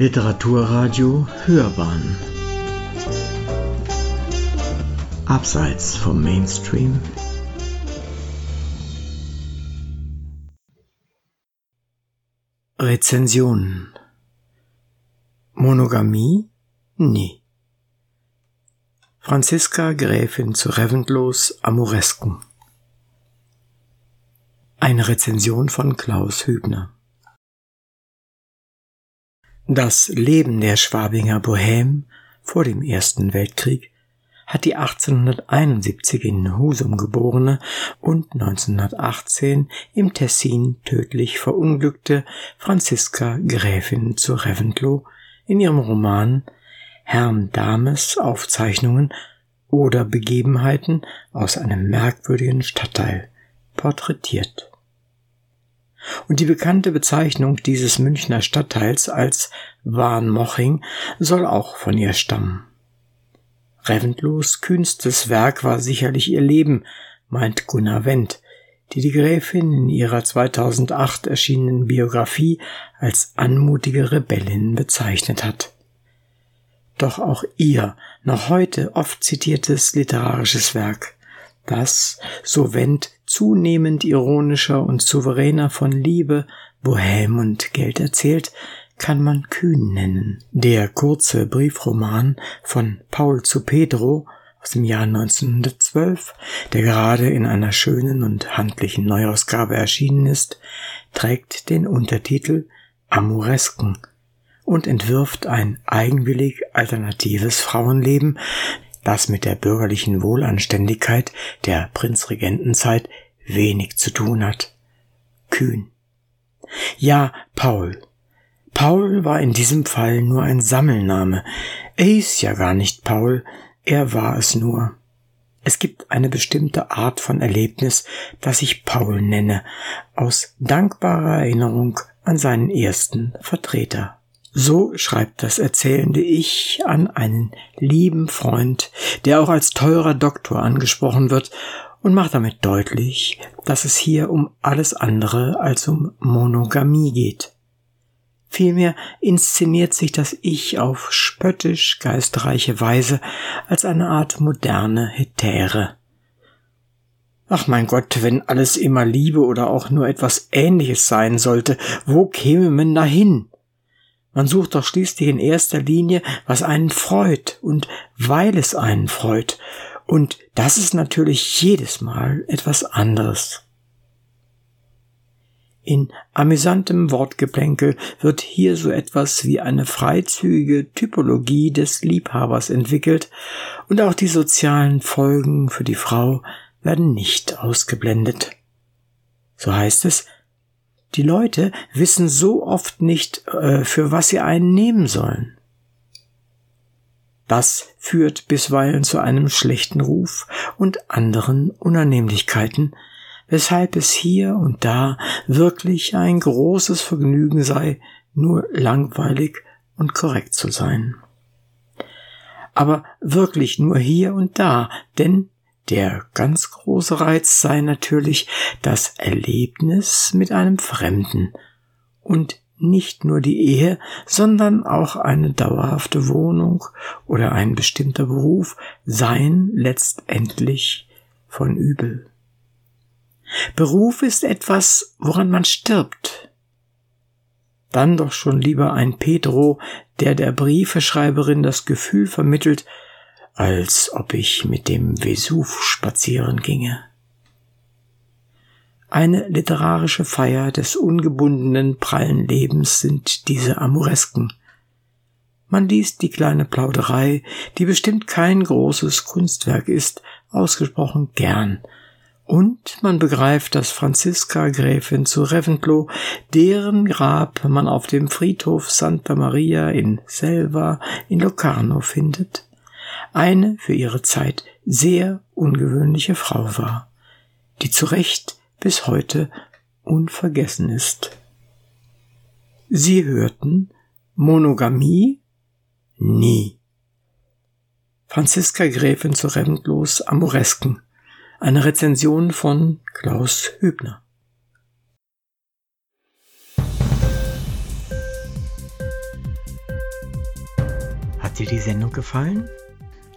Literaturradio Hörbahn. Abseits vom Mainstream. Rezensionen Monogamie? Nie. Franziska Gräfin zu Reventlos Amoresken. Eine Rezension von Klaus Hübner das Leben der Schwabinger Bohème vor dem Ersten Weltkrieg hat die 1871 in Husum geborene und 1918 im Tessin tödlich verunglückte Franziska Gräfin zu Reventlow in ihrem Roman Herrn Dames Aufzeichnungen oder Begebenheiten aus einem merkwürdigen Stadtteil porträtiert und die bekannte Bezeichnung dieses Münchner Stadtteils als Warnmoching soll auch von ihr stammen. Reventlows kühnstes Werk war sicherlich ihr Leben, meint Gunnar Wendt, die die Gräfin in ihrer 2008 erschienenen Biografie als anmutige Rebellin bezeichnet hat. Doch auch ihr noch heute oft zitiertes literarisches Werk das, so Wendt zunehmend ironischer und souveräner von Liebe, Bohème und Geld erzählt, kann man kühn nennen. Der kurze Briefroman von Paul zu Pedro aus dem Jahr 1912, der gerade in einer schönen und handlichen Neuausgabe erschienen ist, trägt den Untertitel Amoresken und entwirft ein eigenwillig alternatives Frauenleben, das mit der bürgerlichen Wohlanständigkeit der Prinzregentenzeit wenig zu tun hat. Kühn. Ja, Paul. Paul war in diesem Fall nur ein Sammelname. Er hieß ja gar nicht Paul, er war es nur. Es gibt eine bestimmte Art von Erlebnis, das ich Paul nenne, aus dankbarer Erinnerung an seinen ersten Vertreter. So schreibt das erzählende Ich an einen lieben Freund, der auch als teurer Doktor angesprochen wird und macht damit deutlich, dass es hier um alles andere als um Monogamie geht. Vielmehr inszeniert sich das Ich auf spöttisch geistreiche Weise als eine Art moderne Hetäre. Ach mein Gott, wenn alles immer Liebe oder auch nur etwas Ähnliches sein sollte, wo käme man dahin? Man sucht doch schließlich in erster Linie, was einen freut und weil es einen freut. Und das ist natürlich jedes Mal etwas anderes. In amüsantem Wortgeplänkel wird hier so etwas wie eine freizügige Typologie des Liebhabers entwickelt und auch die sozialen Folgen für die Frau werden nicht ausgeblendet. So heißt es, die Leute wissen so oft nicht, äh, für was sie einen nehmen sollen. Das führt bisweilen zu einem schlechten Ruf und anderen Unannehmlichkeiten, weshalb es hier und da wirklich ein großes Vergnügen sei, nur langweilig und korrekt zu sein. Aber wirklich nur hier und da, denn der ganz große Reiz sei natürlich das Erlebnis mit einem Fremden und nicht nur die Ehe, sondern auch eine dauerhafte Wohnung oder ein bestimmter Beruf seien letztendlich von übel. Beruf ist etwas, woran man stirbt. Dann doch schon lieber ein Pedro, der der Briefeschreiberin das Gefühl vermittelt, als ob ich mit dem Vesuv spazieren ginge. Eine literarische Feier des ungebundenen, prallen Lebens sind diese Amoresken. Man liest die kleine Plauderei, die bestimmt kein großes Kunstwerk ist, ausgesprochen gern, und man begreift, dass Franziska Gräfin zu Reventlow, deren Grab man auf dem Friedhof Santa Maria in Selva in Locarno findet, eine für ihre Zeit sehr ungewöhnliche Frau war, die zu Recht bis heute unvergessen ist. Sie hörten Monogamie nie. Franziska Gräfin zu Reventlos Amoresken. Eine Rezension von Klaus Hübner. Hat dir die Sendung gefallen?